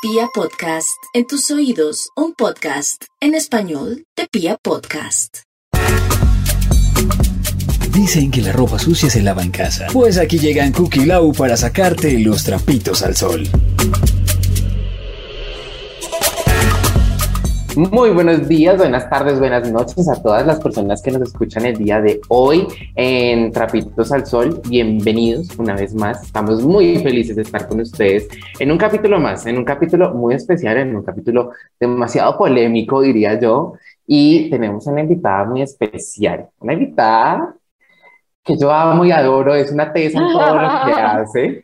Pia Podcast, en tus oídos, un podcast en español de Pia Podcast. Dicen que la ropa sucia se lava en casa. Pues aquí llegan Cookie Lau para sacarte los trapitos al sol. Muy buenos días, buenas tardes, buenas noches a todas las personas que nos escuchan el día de hoy en Trapitos al Sol. Bienvenidos una vez más. Estamos muy felices de estar con ustedes en un capítulo más, en un capítulo muy especial, en un capítulo demasiado polémico, diría yo. Y tenemos una invitada muy especial, una invitada que yo amo y adoro, es una tesa en todo lo que hace.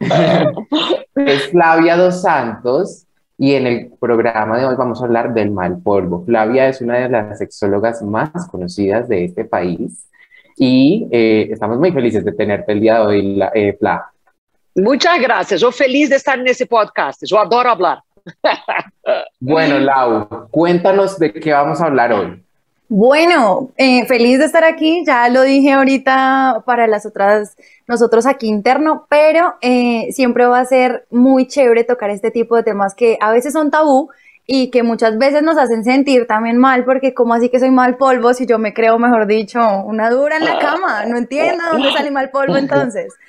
es Flavia Dos Santos. Y en el programa de hoy vamos a hablar del mal polvo. Flavia es una de las sexólogas más conocidas de este país y eh, estamos muy felices de tenerte el día de hoy, la, eh, Fla. Muchas gracias. Yo feliz de estar en ese podcast. Yo adoro hablar. bueno, Lau, cuéntanos de qué vamos a hablar hoy. Bueno, eh, feliz de estar aquí, ya lo dije ahorita para las otras, nosotros aquí interno, pero eh, siempre va a ser muy chévere tocar este tipo de temas que a veces son tabú y que muchas veces nos hacen sentir también mal, porque como así que soy mal polvo si yo me creo, mejor dicho, una dura en la cama, no entiendo dónde sale mal polvo entonces.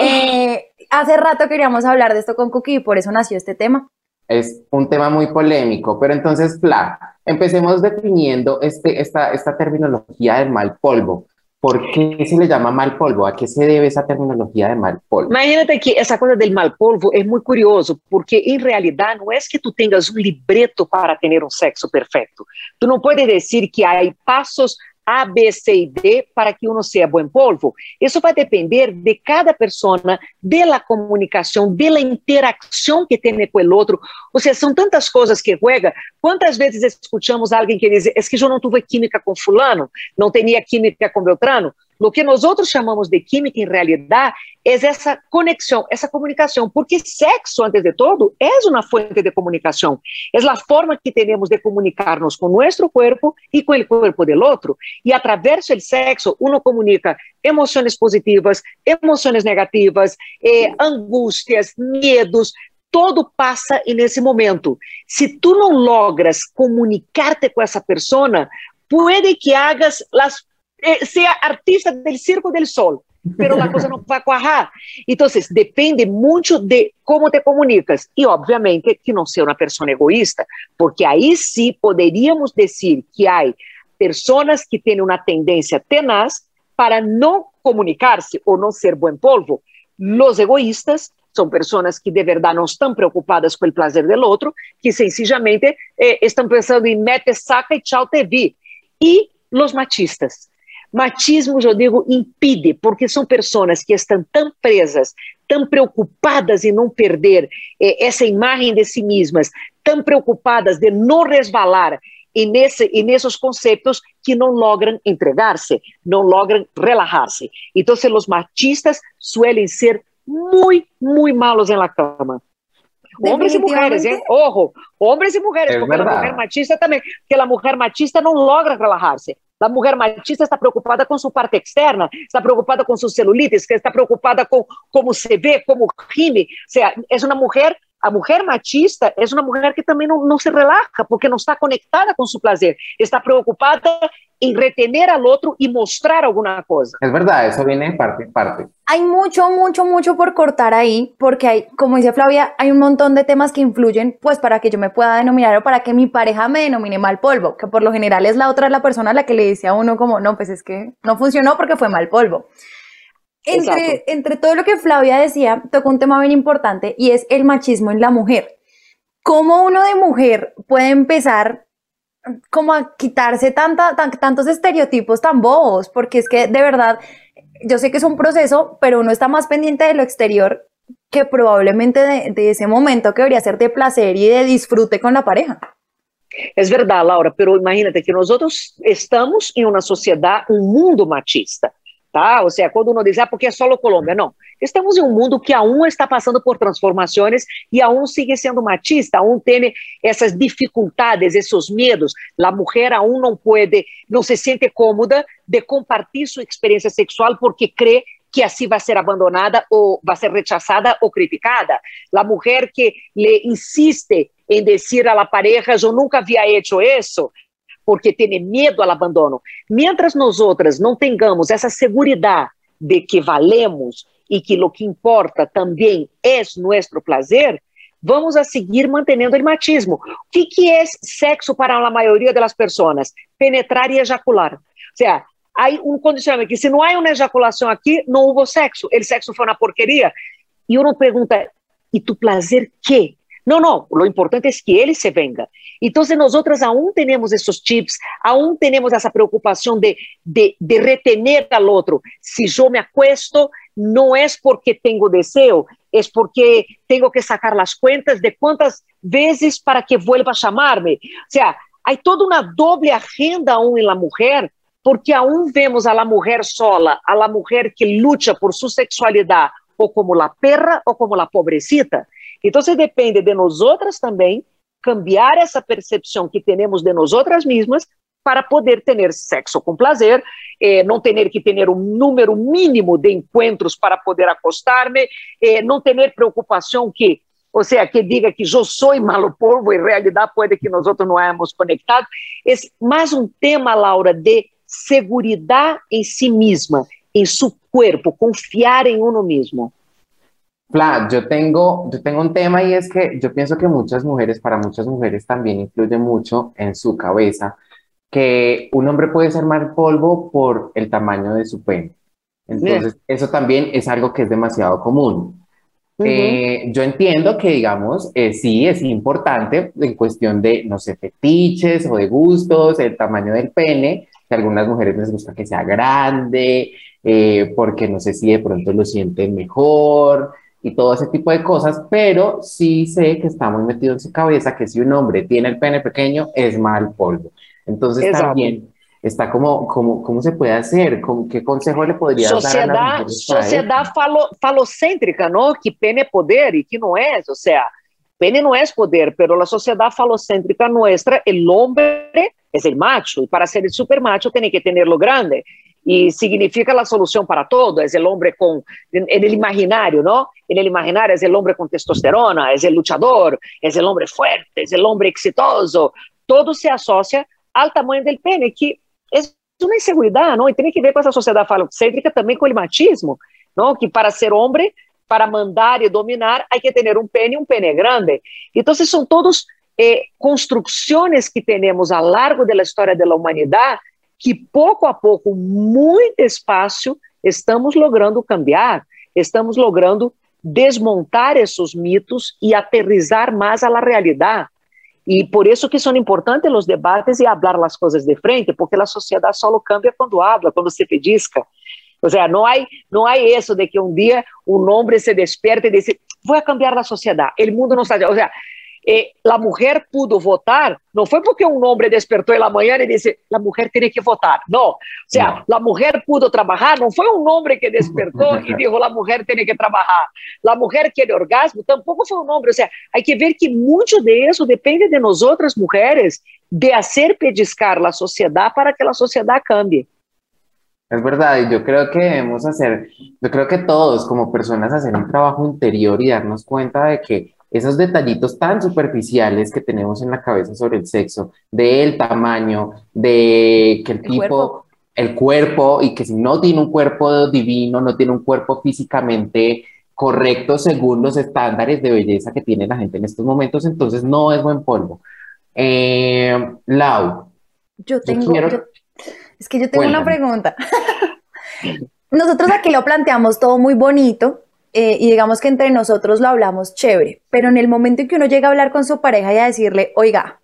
Eh, hace rato queríamos hablar de esto con Cookie y por eso nació este tema. Es un tema muy polémico, pero entonces, Fla, empecemos definiendo este, esta, esta terminología del mal polvo. ¿Por qué se le llama mal polvo? ¿A qué se debe esa terminología de mal polvo? Imagínate que esa cosa del mal polvo es muy curioso, porque en realidad no es que tú tengas un libreto para tener un sexo perfecto. Tú no puedes decir que hay pasos A, B, C e D para que uno seja bom polvo. Isso vai depender de cada pessoa, da comunicação, da interação que tem com o outro. Ou seja, são tantas coisas que juega. Quantas vezes escutamos alguém que diz: "Es que eu não tive química com fulano, não tinha química com Beltrano"? Lo que nosotros chamamos de química, em realidade, é essa conexão, essa comunicação, porque sexo, antes de todo, é uma fonte de comunicação. É a forma que temos de comunicarnos com nosso corpo e com o corpo do outro. E através do sexo, uno comunica emoções positivas, emoções negativas, eh, angústias, medos, todo passa nesse momento. Se tu não logras comunicar-te com essa pessoa, pode que hagas as sea artista del Circo del Sol, pero la cosa no va a cuajar. Entonces, depende mucho de cómo te comunicas y obviamente que no sea una persona egoísta, porque ahí sí podríamos decir que hay personas que tienen una tendencia tenaz para no comunicarse o no ser buen polvo. Los egoístas son personas que de verdad no están preocupadas con el placer del otro, que sencillamente eh, están pensando en mete, saca y chao te vi. Y los machistas, Machismo, eu digo, impide, porque são pessoas que estão tão presas, tão preocupadas em não perder eh, essa imagem de si mesmas, tão preocupadas de não resvalar e, nesse, e nesses conceitos que não logram entregar-se, não logram relajar-se. Então, os machistas suelen ser muito, muito malos na cama. Homens e mulheres, hein? Ojo, homens e mulheres, é porque a mulher machista também, porque a mulher machista não logra relajar-se. A mulher machista está preocupada com sua parte externa, está preocupada com sua celulite, está preocupada com como se vê, como rime. Ou seja, é uma mulher a mulher machista é uma mulher que também não, não se relaxa, porque não está conectada com seu prazer, está preocupada en retener al otro y mostrar alguna cosa. Es verdad, eso viene en parte, parte. Hay mucho, mucho, mucho por cortar ahí, porque hay, como dice Flavia, hay un montón de temas que influyen, pues para que yo me pueda denominar o para que mi pareja me denomine mal polvo, que por lo general es la otra la persona a la que le dice a uno como, no, pues es que no funcionó porque fue mal polvo. Entre, entre todo lo que Flavia decía, tocó un tema bien importante y es el machismo en la mujer. ¿Cómo uno de mujer puede empezar como a quitarse tanta, tantos estereotipos tan bobos, porque es que de verdad, yo sé que es un proceso, pero uno está más pendiente de lo exterior que probablemente de, ese momento que debería ser de placer y de disfrute con la pareja. Es verdad, Laura, pero imagínate que nosotros estamos en una sociedad, un mundo machista. Tá? Ou seja, quando uno diz, ah, porque é só Colômbia. Não. Estamos em um mundo que a um está passando por transformações e a um sigue sendo machista, a um tem essas dificuldades, esses medos. A mulher um não pode, não se sente cômoda de compartilhar sua experiência sexual porque crê que así va a ser abandonada o va a ser rechazada o criticada. La mujer que le insiste decir a la pareja, yo nunca había hecho eso, porque tiene miedo al abandono. Mientras nosotras não tengamos essa segurança de que valemos e que o que importa também é nosso prazer, vamos a seguir mantendo o machismo. O que, que é sexo para a maioria das pessoas? Penetrar e ejacular. Ou seja, há um condicionamento que se não há uma ejaculação aqui, não houve sexo. O sexo foi uma porqueria. E uno pergunta, e tu prazer que? No, no, lo importante es que él se venga. Entonces nosotras aún tenemos esos chips, aún tenemos esa preocupación de, de, de retener al otro. Si yo me acuesto, no es porque tengo deseo, es porque tengo que sacar las cuentas de cuántas veces para que vuelva a llamarme. O sea, hay toda una doble agenda aún en la mujer, porque aún vemos a la mujer sola, a la mujer que lucha por su sexualidad, o como la perra o como la pobrecita. Então, depende de nós outras também cambiar essa percepção que temos de nós outras mesmas para poder ter sexo com prazer, eh, não ter que ter um número mínimo de encontros para poder acostar-me, eh, não ter preocupação que, ou seja, que diga que eu sou malo polvo, em realidade pode que nós outros não éramos conectados. É mais um tema, Laura, de segurança em si mesma, em seu corpo, confiar em uno mesmo. Fla, yo tengo, yo tengo un tema y es que yo pienso que muchas mujeres, para muchas mujeres también influye mucho en su cabeza que un hombre puede ser mal polvo por el tamaño de su pene. Entonces, eso también es algo que es demasiado común. Eh, yo entiendo que, digamos, eh, sí es importante en cuestión de, no sé, fetiches o de gustos, el tamaño del pene, que a algunas mujeres les gusta que sea grande, eh, porque no sé si de pronto lo sienten mejor, y todo ese tipo de cosas, pero sí sé que está muy metido en su cabeza que si un hombre tiene el pene pequeño es mal polvo. Entonces también está como, como, ¿cómo se puede hacer? ¿Con ¿Qué consejo le podría sociedad, dar a la Sociedad falo, falocêntrica, ¿no? Que pene es poder y que no es, o sea, pene no es poder, pero la sociedad falocêntrica nuestra, el hombre es el macho, y para ser el super macho tiene que tenerlo grande. Y significa la solución para todo, es el hombre con, en, en, el imaginario, ¿no? En el imaginario es el hombre con testosterona, es el luchador, es el hombre fuerte, es el hombre exitoso, todo se asocia al tamaño del pene, que es una inseguridad, ¿no? Y tiene que ver con esa sociedad falocéntrica también con el machismo, ¿no? Que para ser hombre, para mandar y dominar, hay que tener un pene un pene grande. Entonces son todos eh, construcciones que tenemos a lo largo de la historia de la humanidad que pouco a pouco, muito despacio, estamos logrando cambiar, estamos logrando desmontar esses mitos e aterrizar mais la realidade. E por isso que são importantes os debates e falar as coisas de frente, porque a sociedade só cambia quando habla, quando se pedisca. O sea, não há não há isso de que um dia um homem se desperte e diz, vou cambiar a sociedade, o mundo não está... O sea, e a mulher pudo votar, Não foi porque um homem despertou en la mañana disse: a la tem que votar. Não. o sea, a mulher pudo trabalhar? Não foi um homem que despertou e disse: la mulher tem que trabalhar. A mulher quer orgasmo, Tampouco foi um homem. O sea, há que ver que muito de depende de nós outras mulheres de fazer pellizcar a sociedade para que a sociedade cambie. Es verdad, y yo creo que debemos hacer, yo creo que todos como personas hacer un trabajo interior y darnos cuenta de que esos detallitos tan superficiales que tenemos en la cabeza sobre el sexo, del tamaño, de que el, tipo, cuerpo. el cuerpo, y que si no tiene un cuerpo divino, no tiene un cuerpo físicamente correcto según los estándares de belleza que tiene la gente en estos momentos, entonces no es buen polvo. Eh, Lau. Yo tengo, yo quiero... yo, es que yo tengo Cuéntame. una pregunta. Nosotros aquí lo planteamos todo muy bonito, eh, y digamos que entre nosotros lo hablamos chévere, pero en el momento en que uno llega a hablar con su pareja y a decirle, oiga,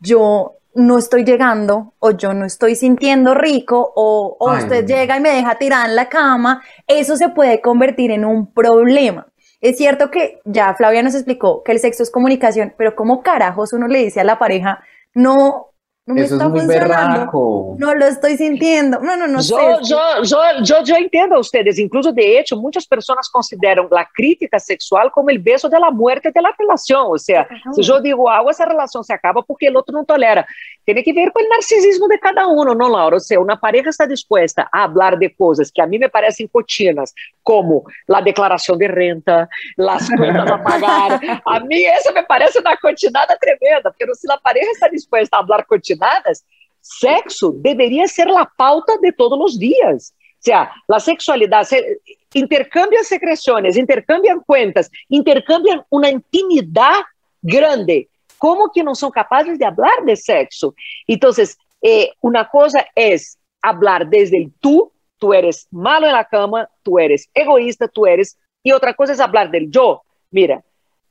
yo no estoy llegando o yo no estoy sintiendo rico o, o Ay, usted no. llega y me deja tirada en la cama, eso se puede convertir en un problema. Es cierto que ya Flavia nos explicó que el sexo es comunicación, pero ¿cómo carajos uno le dice a la pareja, no, no me Eso está es muy funcionando, berraco. no lo estoy sintiendo, no, no, no yo, sé. yo, yo, yo, yo entiendo a ustedes, incluso de hecho, muchas personas consideran la crítica sexual como el beso de la muerte de la relación. O sea, Ajá. si yo digo algo, esa relación se acaba porque el otro no tolera. Tiene que ver com o narcisismo de cada um, não, Laura? Ou seja, uma pareja está disposta a falar de coisas que a mim me parecem cotinas, como a declaração de renta, as contas a pagar. A mim, essa me parece uma cotinada tremenda, porque se a pareja está disposta a falar cotinadas, sexo deveria ser a pauta de todos os dias. Ou seja, a sexualidade, se, secreções, secreciones, intercambian cuentas, intercambiam uma intimidade grande ¿Cómo que no son capaces de hablar de sexo? Entonces, eh, una cosa es hablar desde el tú, tú eres malo en la cama, tú eres egoísta, tú eres, y otra cosa es hablar del yo. Mira,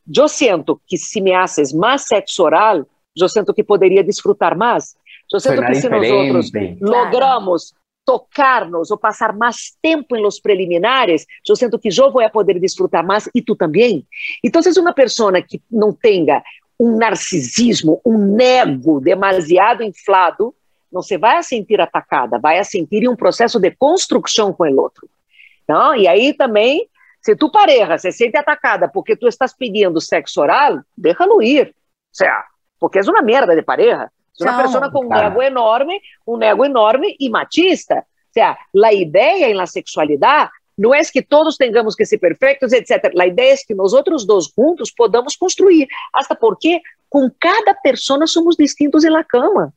yo siento que si me haces más sexo oral, yo siento que podría disfrutar más. Yo siento Suena que si diferente. nosotros logramos tocarnos ou passar mais tempo em los preliminares, eu sinto que eu vou poder desfrutar mais e tu também. Então, se uma pessoa que não tenha um narcisismo, um ego demasiado inflado, não se vai a sentir atacada, vai a sentir em um processo de construção com o outro. Não? E aí também, se tu pareja se sente atacada porque tu estás pedindo sexo oral, déjalo ir. Porque é uma merda de pareja. Chao. persona con un Claro. ego enorme, un ego enorme y machista. O sea, la idea en la sexualidad não é que todos tenhamos que ser perfeitos, etc. A ideia é que nós outros dois juntos podamos construir, até porque com cada pessoa somos distintos na cama.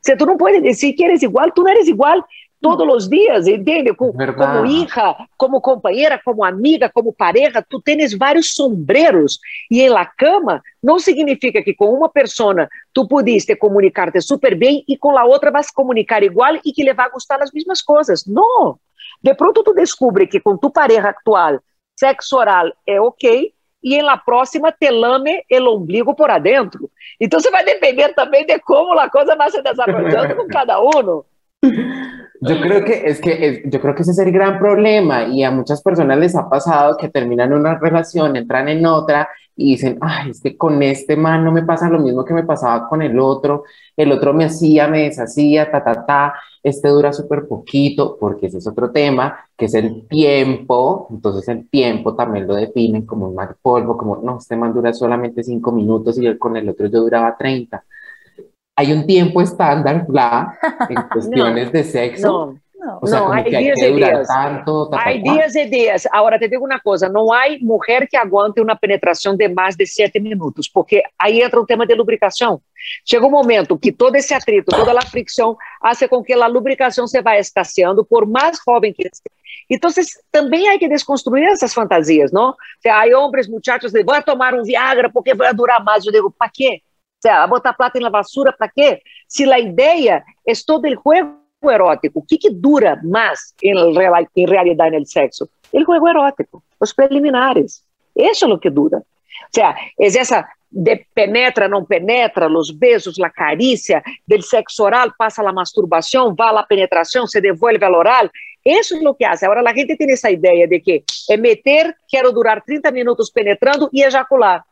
Se tu não pode dizer que eres igual, tu não eres igual todos os dias, entende? Com, como hija, como companheira, como amiga, como pareja, tu tens vários sombreros. E na cama não significa que com uma pessoa tu pudiste comunicar-te super bem e com a outra vas comunicar igual e que lhe vai gostar as mesmas coisas. Não! De pronto tú descubres que con tu pareja actual sexo oral é ok e em la próxima te lame el ombligo por adentro. Então você vai depender também de como a coisa vai se desarrollando com cada um. Yo creo que es que es- yo creo que ese es el gran problema y a muchas personas les ha pasado que terminan una relación, entran en otra y dicen, ay, es que con este man no me pasa lo mismo que me pasaba con el otro, el otro me hacía, me deshacía, ta, ta, ta, este dura súper poquito, porque ese es otro tema, que es el tiempo, entonces el tiempo también lo definen como un mal polvo, como, no, este man dura solamente cinco minutos y el, con el otro yo duraba 30. Hay un tiempo estándar, bla, en cuestiones de sexo. Não, No. O sea, No, días que y durar días. tanto, ta, ta, Hay ta. dias e dias. Agora, te digo uma coisa: não há mulher que aguante uma penetração de mais de sete minutos, porque aí entra o tema de lubricação. Chega um momento que todo esse atrito, toda a fricção, hace com que a lubricação se vá escasseando, por mais jovem que seja. Então, também há que desconstruir essas fantasias, não? Há homens, muchachos, de vou tomar um Viagra porque vai durar mais. Eu digo, para quê? Sea, botar plata na vassoura, para quê? Se a ideia é todo o juego erótico, o que, que dura mais em, real- em realidade no sexo? O juego erótico, os preliminares. Isso é o que dura. O sea, é essa de penetra, não penetra, os beijos, a carícia, del sexo oral, passa a masturbação, vai a penetração, se devolve ao oral. Isso é o que hace. Agora, a gente tem essa ideia de que é meter, quero durar 30 minutos penetrando e ejacular.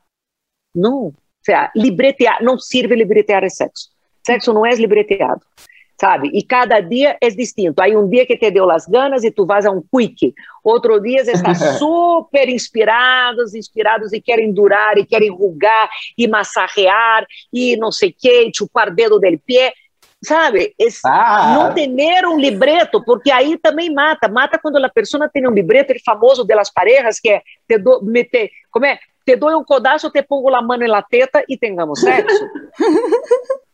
Não. O sea, libretear, não sirve libretear é sexo. Sexo não é libreteado, sabe? E cada dia é distinto. Aí um dia que te deu as ganas e tu vas a um quick. Outro dia está super inspirados, inspirados e querem durar, e querem rugar, e massagear, e não sei o que, chupar dedo del pé. Sabe? Ah, não ter um libreto, porque aí também mata. Mata quando a pessoa tem um libreto, ele famoso de las parejas, que é te do, meter, como é? Te dou um codaço, te pongo a mão na teta e tengamos sexo.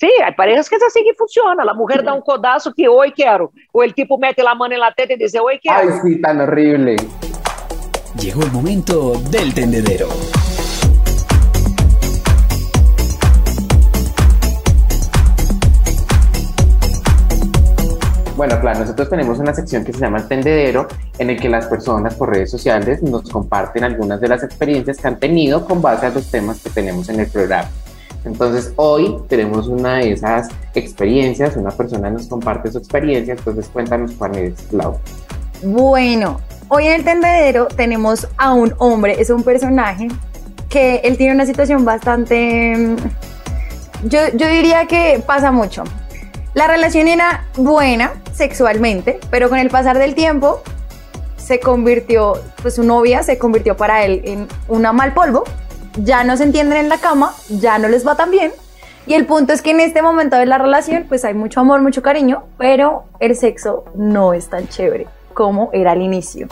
Sim, hay parejas que é assim que funciona. A mulher dá um codaço que oi quero. Ou ele tipo mete a mão na teta e diz oi quero. ay, sí, tan horrible. Llegó el momento del tendedero. Bueno, claro, nosotros tenemos una sección que se llama El Tendedero, en el que las personas por redes sociales nos comparten algunas de las experiencias que han tenido con base a los temas que tenemos en el programa. Entonces, hoy tenemos una de esas experiencias, una persona nos comparte su experiencia, entonces cuéntanos cuál es, Lau. Bueno, hoy en el tendedero tenemos a un hombre, es un personaje que él tiene una situación bastante... mm, Yo, yo diría que pasa mucho. La relación era buena sexualmente, pero con el pasar del tiempo se convirtió, pues su novia se convirtió para él en una mal polvo, ya no se entienden en la cama, ya no les va tan bien Y el punto es que en este momento de la relación, pues hay mucho amor, mucho cariño, pero el sexo no es tan chévere como era al inicio.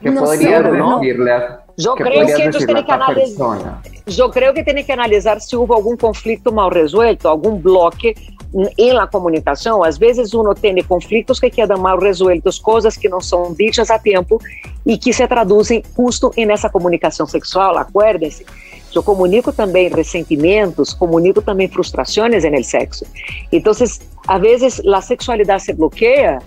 ¿Qué No podrías sé, ¿no? decirle a- Yo qué creo podrías que ellos decirle a tienen que analizar. Eu creio que tem que analisar se houve algum conflito mal resuelto, algum bloque em la comunicação. Às vezes uno tem conflitos que quedam mal resueltos, coisas que não são ditas a tempo e que se traduzem justo nessa comunicação sexual. Acuérdense, eu comunico também ressentimentos, comunico também frustrações no sexo. Então, às vezes, a sexualidade se bloqueia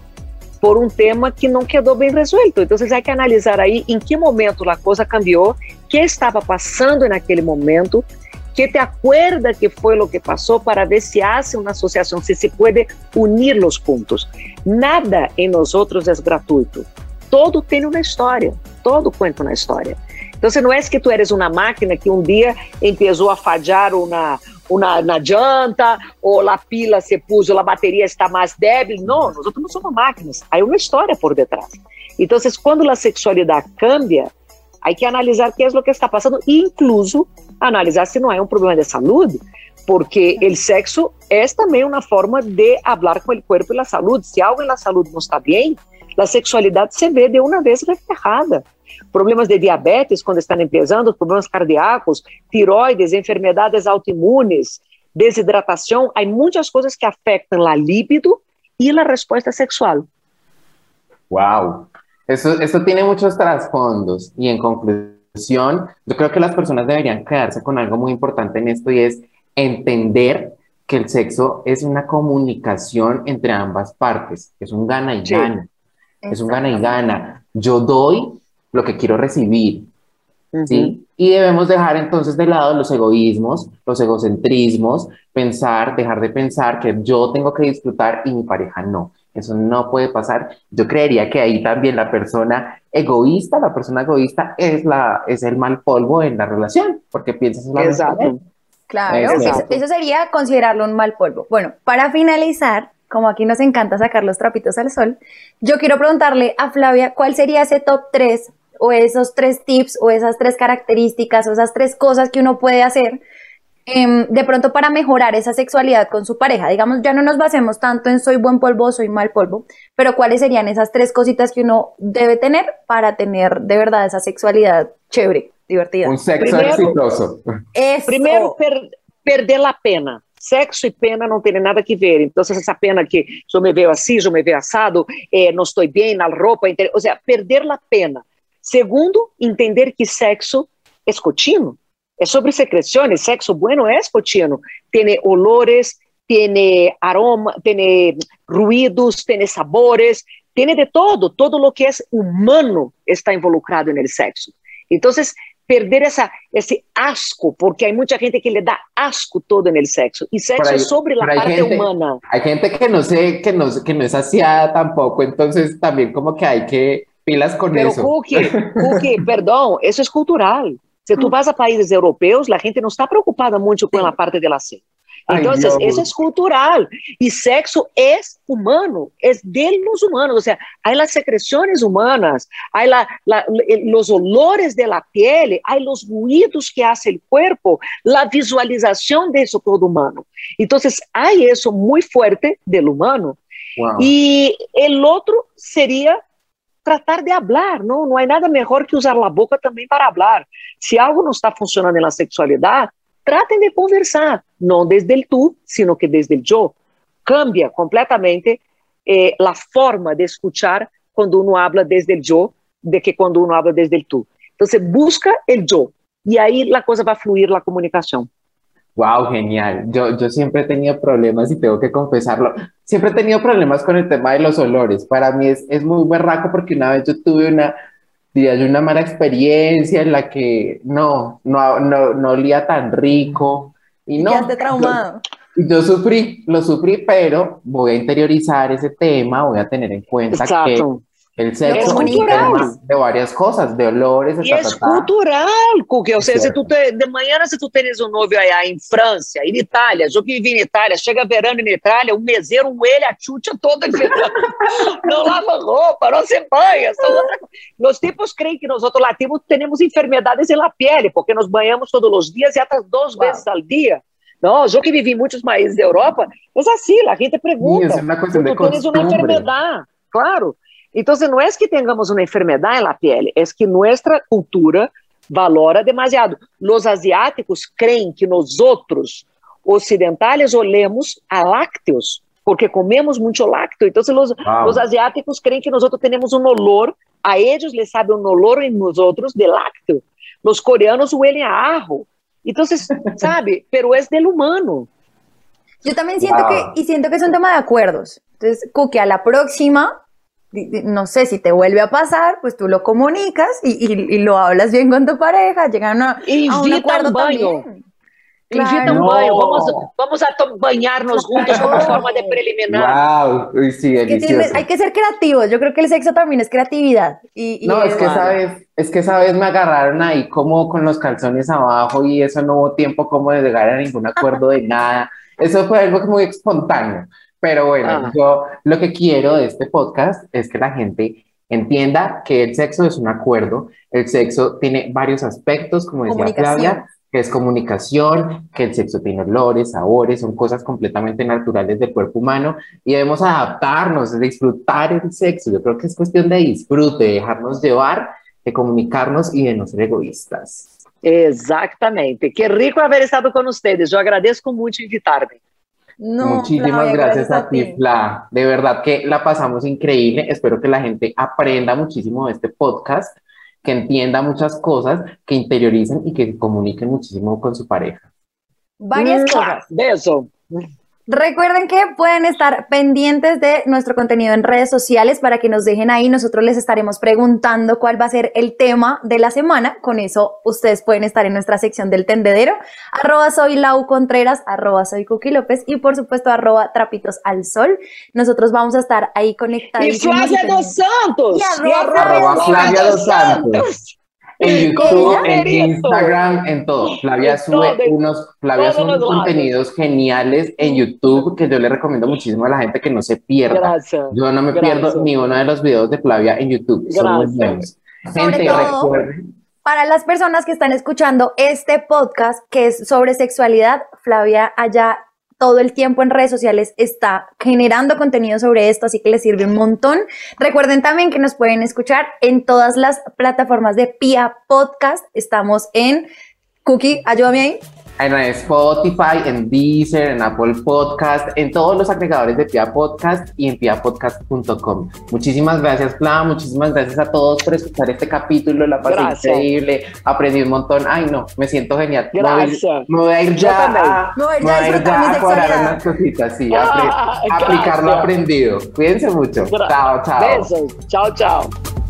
por um tema que não quedou bem resuelto. Então, há que analisar aí em que momento a coisa cambiou, que estava passando naquele momento, que te acuerda que foi o que passou para ver se há uma associação, se se pode unir os pontos. Nada em nós outros é gratuito. Todo tem uma história, todo conta uma história. Então, não é que tu eres uma máquina que um dia começou a falhar uma, uma na janta, ou a pila se puso, a bateria está mais débil. Não, nós não somos máquinas. Há uma história por detrás. Então, quando a sexualidade cambia, há que analisar que é o que está passando, e incluso analisar se não é um problema de saúde, porque o sexo é também uma forma de falar com o corpo e a saúde. Se algo na saúde não está bem, a sexualidade se vê de uma vez reflejada. Problemas de diabetes quando estão empezando, problemas cardíacos, tiroides, enfermedades autoimunes, desidratação, há muitas coisas que afetam a libido e a resposta sexual. Wow, eso, eso tiene muchos trasfondos y en conclusión, yo creo que las personas deberían quedarse con algo muy importante en esto y es entender que el sexo es una comunicación entre ambas partes, es un gana y Sí. gana, es un gana y gana. Yo doy lo que quiero recibir, ¿sí? Y debemos dejar entonces de lado los egoísmos, los egocentrismos, pensar, dejar de pensar que yo tengo que disfrutar y mi pareja no. Eso no puede pasar. Yo creería que ahí también la persona egoísta, la persona egoísta es, la, es el mal polvo en la relación, porque piensas en él. Exato. Claro, Exacto. eso, eso sería considerarlo un mal polvo. Bueno, para finalizar, como aquí nos encanta sacar los trapitos al sol, yo quiero preguntarle a Flavia cuál sería ese top 3 o esos tres tips o esas tres características o esas tres cosas que uno puede hacer em, de pronto para mejorar esa sexualidad con su pareja. Digamos, ya no nos basemos tanto en soy buen polvo, soy mal polvo, pero cuáles serían esas tres cositas que uno debe tener para tener de verdad esa sexualidad chévere, divertida. Un sexo Primero- exitoso. Eso. Primeiro, per- perder a pena. Sexo e pena não tem nada que ver. Então, essa pena que eu me vejo assim, eu me vejo assado, eh, não estou bem na roupa, ou seja, perder a pena. Segundo, entender que sexo é contínuo. É sobre secreções. Sexo bueno é contínuo. Tem olores, tem aroma, tem ruídos, tem sabores, tem de todo. Todo lo que é humano está involucrado no sexo. Então, perder essa, esse asco, porque há muita gente que le dá asco todo no sexo. E sexo Por ahí- é sobre a por ahí parte gente- humana. Hay gente que no sé, que no, que no es saciada tampoco, entonces también como que hay que Pilas con Pero, eso. Cookie, Cookie, perdón, eso es cultural. Si tú mm. vas a países europeos, la gente no está preocupada mucho con la parte de la então Entonces, Ay, eso es cultural. Y sexo es humano, es de los humanos. O sea, hay las secreciones humanas, hay la, la, eh, los olores de la piel, hay los ruidos que hace el cuerpo, la visualización de eso todo humano. Entonces, hay eso muy fuerte del humano. Wow. Y el otro sería tratar de hablar, não? Não há nada melhor que usar a boca também para hablar. Se algo não está funcionando na sexualidade, tratem de conversar, não desde el tu, sino que desde el yo. Cambia completamente eh, a forma de escuchar quando uno habla desde el yo, de que quando uno habla desde el tu. Então, busca el yo, e aí a coisa vai fluir, a comunicação. Wow, genial. Yo, yo siempre he tenido problemas y tengo que confesarlo. Siempre he tenido problemas con el tema de los olores. Para mí es, es muy berraco porque una vez yo tuve una, diría yo, una mala experiencia en la que no, no, no, no olía tan rico. Y no, Quedaste traumado. Yo, yo sufrí, lo sufrí, pero voy a interiorizar ese tema, voy a tener en cuenta que. El sexo Es cultural. de varias cosas, de olores, E é cultural, Cuque. Ou seja, se tu te, de manhã, se tu tens um noivo aí em França, em Itália, eu que vivi em Itália, chega verano em Itália, o meseiro, um ele, a chucha toda em verano. Não lava roupa, não se banha. Coisa. Os tipos creem que nós outros latinos temos enfermedades na pele, porque nos banhamos todos os dias e até duas vezes ao dia. Não, eu que vivi em muitos países da Europa, é assim, a gente pergunta. es una cuestión de Tú tienes una costumbre. enfermedad, claro. Entonces, no es que tengamos una enfermedad en la piel, es que nuestra cultura valora demasiado. Los asiáticos creen que nosotros, ocidentais, olemos a lácteos, porque comemos mucho lácteo. Entonces, los, Wow. los asiáticos creen que nosotros tenemos un olor, a ellos les sabe un olor en nosotros de lácteo. Los coreanos huelen a ajo. Entonces, sabe, pero es del humano. Yo también siento Wow. que, y siento que es un tema de acuerdos. Entonces, Cookie, a la próxima, no sé si te vuelve a pasar, pues tú lo comunicas y, y- y lo hablas bien con tu pareja, llegan a, a un acuerdo un baño. también. Claro. No. banho, vamos, vamos a to- banharnos juntos como forma de preliminar. Wow, uy, sí, Que tiene- delicioso. hay que ser creativos. Yo creo que el sexo también es creatividad. Y, y No, es que sabes, es que esa vez me agarraron ahí como con los calzones abajo y eso no hubo tiempo como de llegar a ningún acuerdo de nada. Eso fue algo muy espontáneo. Pero bueno, Ah. yo lo que quiero de este podcast es que la gente entienda que el sexo es un acuerdo. El sexo tiene varios aspectos, como decía. Flavia, que es comunicación, que el sexo tiene olores, sabores, son cosas completamente naturales del cuerpo humano y debemos adaptarnos, disfrutar el sexo. Yo creo que es cuestión de disfrute, de dejarnos llevar, de comunicarnos y de no ser egoístas. Exatamente. Que rico haber estado com vocês. Eu agradeço muito invitar-me. No, Muchísimas Flavia, gracias a ti, Fla. De verdad que la pasamos increíble. Espero que la gente aprenda muchísimo de este podcast, que entienda muchas cosas, que interioricen y que comuniquen muchísimo con su pareja. Varias cosas. Beijo. Recuerden que pueden estar pendientes de nuestro contenido en redes sociales para que nos dejen ahí. Nosotros les estaremos preguntando cuál va a ser el tema de la semana. Con eso ustedes pueden estar en nuestra sección del tendedero. Arroba soy Lau Contreras, arroba soy Cookie López y por supuesto arroba trapitos al sol. Nosotros vamos a estar ahí. Flávia y dos Santos. Arroba Arroba Flavia dos Santos. En YouTube, en. Instagram, en todo. Flavia sube unos, Flavia sube lados. contenidos geniales en YouTube que yo le recomiendo muchísimo a la gente que no se pierda. Gracias. Yo no me Gracias. pierdo ni uno de los videos de Flavia en YouTube. Son muy Gracias. buenos. Sobre Gente, todo- recuerden. Para las personas que están escuchando este podcast que es sobre sexualidad, Flavia allá todo el tiempo en redes sociales está generando contenido sobre esto, así que les sirve un montón. Recuerden también que nos pueden escuchar en todas las plataformas de Pia Podcast. Estamos en Cookie, ayúdame ahí. En Spotify, en Deezer, en Apple Podcast, en todos los agregadores de Pia Podcast y en piapodcast.com. Muchísimas gracias, Fla. Muchísimas gracias a todos por escuchar este capítulo. La pasé Gracias. increíble. Aprendí un montón. Ay, no, me siento genial. Gracias. Me voy a ir ya. Me voy a ir ya a voy a ir disfrutar mi ya a unas cositas. Sí, apre- Ah, aplicar lo gracias. aprendido. Cuídense mucho. Gra- Chao, chao. Beijos. Tchau, tchau.